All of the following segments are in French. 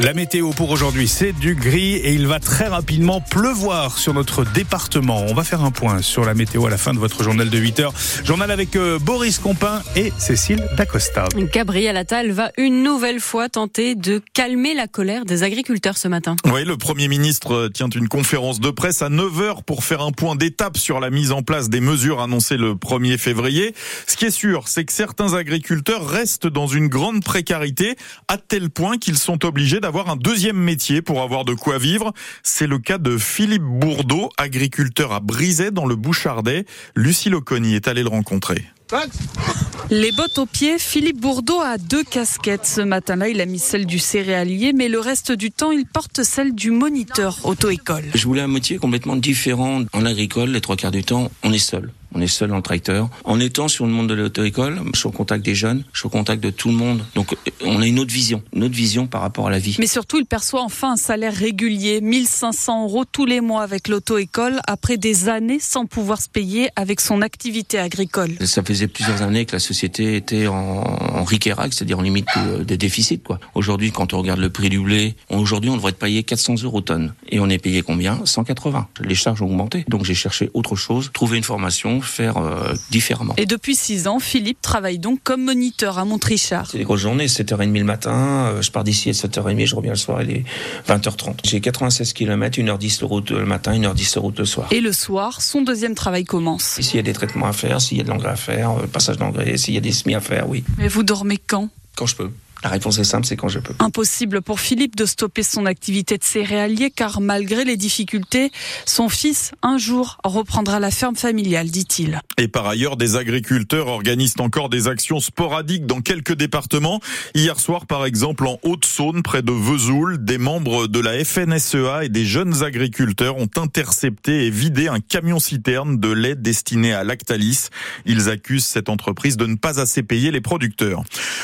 La météo pour aujourd'hui, c'est du gris et il va très rapidement pleuvoir sur notre département. On va faire un point sur la météo à la fin de votre journal de 8 heures. Journal avec euh, Boris Compin et Cécile Dacosta. Gabriel Attal va une nouvelle fois tenter de calmer la colère des agriculteurs ce matin. Oui, le Premier ministre tient une conférence de presse à 9h pour faire un point d'étape sur la mise en place des mesures annoncées le 1er février. Ce qui est sûr, c'est que certains agriculteurs restent dans une grande précarité à tel point qu'ils sont obligés avoir un deuxième métier pour avoir de quoi vivre. C'est le cas de Philippe Bourdeau, agriculteur à Brizet dans le Bouchardais. Lucie Loconi est allée le rencontrer. Les bottes aux pieds, Philippe Bourdeau a deux casquettes. Ce matin-là, il a mis celle du céréalier, mais le reste du temps, il porte celle du moniteur auto-école. Je voulais un métier complètement différent. En agricole, les trois quarts du temps, on est seul. On est seul en tracteur. En étant sur le monde de l'auto-école, je suis au contact des jeunes, je suis au contact de tout le monde. Donc, on a une autre vision, une autre vision par rapport à la vie. Mais surtout, il perçoit enfin un salaire régulier, 1500 euros tous les mois avec l'auto-école, après des années sans pouvoir se payer avec son activité agricole. Ça faisait plusieurs années que la société était en, en c'est-à-dire en limite de, déficit. Quoi. Aujourd'hui, quand on regarde le prix du blé, aujourd'hui, on devrait être payé 400 euros tonnes. Et on est payé combien? 180. Les charges ont augmenté. Donc, j'ai cherché autre chose, trouver une formation faire euh, différemment. Et depuis 6 ans, Philippe travaille donc comme moniteur à Montrichard. C'est des grosses journées, 7h30 le matin, euh, je pars d'ici à 7h30, je reviens le soir, il est 20h30. J'ai 96 km, 1h10 de route le matin, 1h10 de route le soir. Et le soir, son deuxième travail commence. S'il y a des traitements à faire, s'il y a de l'engrais à faire, euh, passage d'engrais, s'il y a des semis à faire, oui. Mais vous dormez quand? Quand je peux. La réponse est simple, c'est quand je peux. Impossible pour Philippe de stopper son activité de céréalier car malgré les difficultés, son fils un jour reprendra la ferme familiale, dit-il. Et par ailleurs, des agriculteurs organisent encore des actions sporadiques dans quelques départements. Hier soir, par exemple, en Haute-Saône, près de Vesoul, des membres de la FNSEA et des jeunes agriculteurs ont intercepté et vidé un camion-citerne de lait destiné à Lactalis. Ils accusent cette entreprise de ne pas assez payer les producteurs.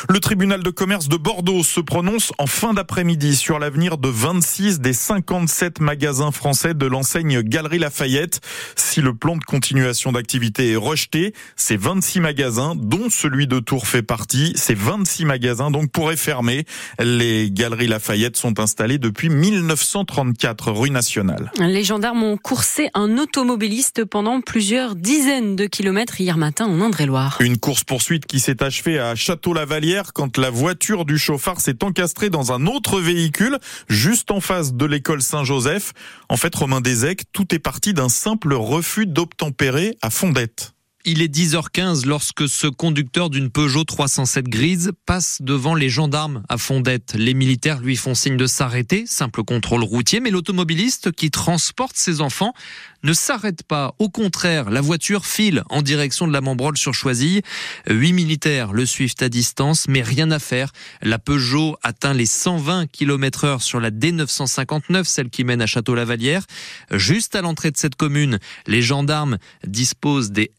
Le tribunal de commerce de Bordeaux se prononce en fin d'après-midi sur l'avenir de 26 des 57 magasins français de l'enseigne Galerie Lafayette. Si le plan de continuation d'activité est rejeté, ces 26 magasins, dont celui de Tours fait partie, ces 26 magasins donc pourraient fermer. Les Galeries Lafayette sont installées depuis 1934 rue Nationale. Les gendarmes ont coursé un automobiliste pendant plusieurs dizaines de kilomètres hier matin en Indre-et-Loire. Une course-poursuite qui s'est achevée à Château-Lavalière quand la voiture du chauffard s'est encastré dans un autre véhicule juste en face de l'école Saint-Joseph. En fait, Romain Desec, tout est parti d'un simple refus d'obtempérer à Fondette. Il est 10h15 lorsque ce conducteur d'une Peugeot 307 grise passe devant les gendarmes à Fondette. Les militaires lui font signe de s'arrêter, simple contrôle routier, mais l'automobiliste qui transporte ses enfants ne s'arrête pas. Au contraire, la voiture file en direction de la Membrole sur Choisy. Huit militaires le suivent à distance, mais rien à faire. La Peugeot atteint les 120 km heure sur la D959, celle qui mène à Château-Lavalière. Juste à l'entrée de cette commune, les gendarmes disposent des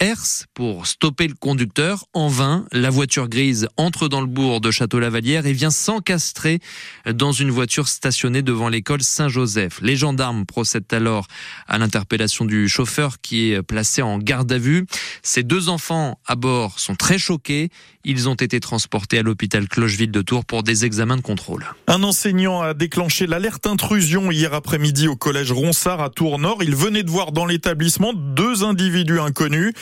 pour stopper le conducteur. En vain, la voiture grise entre dans le bourg de Château-Lavalière et vient s'encastrer dans une voiture stationnée devant l'école Saint-Joseph. Les gendarmes procèdent alors à l'interpellation du chauffeur qui est placé en garde à vue. Ces deux enfants à bord sont très choqués. Ils ont été transportés à l'hôpital Clocheville de Tours pour des examens de contrôle. Un enseignant a déclenché l'alerte intrusion hier après-midi au collège Ronsard à Tours-Nord. Il venait de voir dans l'établissement deux individus inconnus.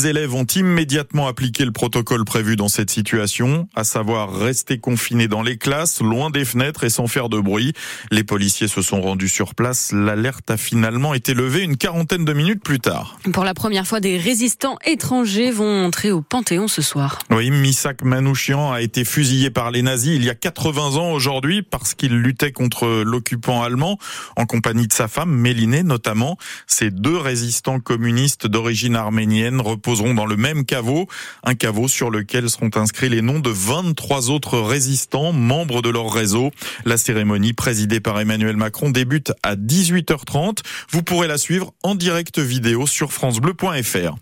Les élèves ont immédiatement appliqué le protocole prévu dans cette situation, à savoir rester confinés dans les classes, loin des fenêtres et sans faire de bruit. Les policiers se sont rendus sur place. L'alerte a finalement été levée une quarantaine de minutes plus tard. Pour la première fois, des résistants étrangers vont entrer au Panthéon ce soir. Oui, Misak Manouchian a été fusillé par les nazis il y a 80 ans aujourd'hui parce qu'il luttait contre l'occupant allemand en compagnie de sa femme, Mélinée notamment. Ces deux résistants communistes d'origine arménienne reposent dans le même caveau, un caveau sur lequel seront inscrits les noms de 23 autres résistants, membres de leur réseau. La cérémonie présidée par Emmanuel Macron débute à 18h30. Vous pourrez la suivre en direct vidéo sur francebleu.fr.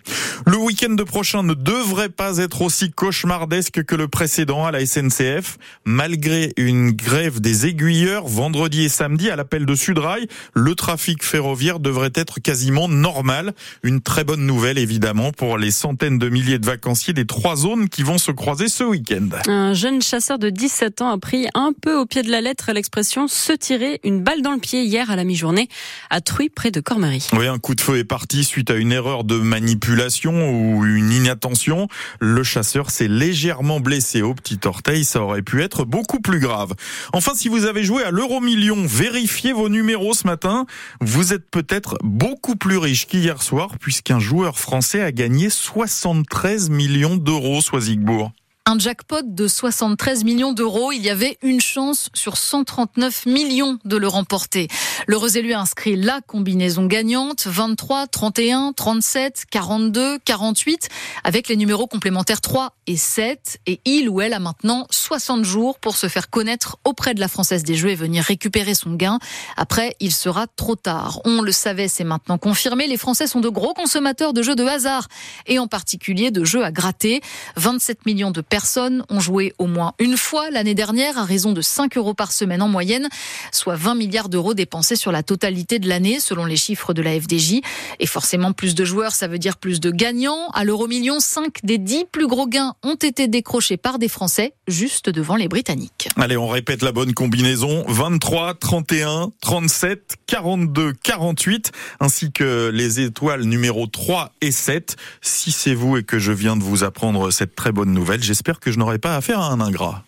Le week-end prochain ne devrait pas être aussi cauchemardesque que le précédent à la SNCF. Malgré une grève des aiguilleurs vendredi et samedi à l'appel de Sudrail, le trafic ferroviaire devrait être quasiment normal. Une très bonne nouvelle évidemment pour les centaines de milliers de vacanciers des trois zones qui vont se croiser ce week-end. Un jeune chasseur de 17 ans a pris un peu au pied de la lettre l'expression se tirer une balle dans le pied hier à la mi-journée à Truy près de Cormery. Oui, un coup de feu est parti suite à une erreur de manipulation ou une inattention. Le chasseur s'est légèrement blessé au petit orteil. Ça aurait pu être beaucoup plus grave. Enfin, si vous avez joué à l'euro million, vérifiez vos numéros ce matin. Vous êtes peut-être beaucoup plus riche qu'hier soir puisqu'un joueur français a gagné 73 millions d'euros, Soisigbourg. Un jackpot de 73 millions d'euros. Il y avait une chance sur 139 millions de le remporter. L'heureux élu a inscrit la combinaison gagnante 23, 31, 37, 42, 48 avec les numéros complémentaires 3 et 7. Et il ou elle a maintenant 60 jours pour se faire connaître auprès de la Française des Jeux et venir récupérer son gain. Après, il sera trop tard. On le savait, c'est maintenant confirmé. Les Français sont de gros consommateurs de jeux de hasard et en particulier de jeux à gratter. 27 millions de personnes personnes ont joué au moins une fois l'année dernière à raison de 5 euros par semaine en moyenne, soit 20 milliards d'euros dépensés sur la totalité de l'année selon les chiffres de la FDJ. Et forcément, plus de joueurs, ça veut dire plus de gagnants. À l'euro million, 5 des 10 plus gros gains ont été décrochés par des Français, juste devant les Britanniques. Allez, on répète la bonne combinaison 23, 31, 37, 42, 48, ainsi que les étoiles numéro 3 et 7. Si c'est vous et que je viens de vous apprendre cette très bonne nouvelle, j'espère que je n'aurai pas affaire à un ingrat.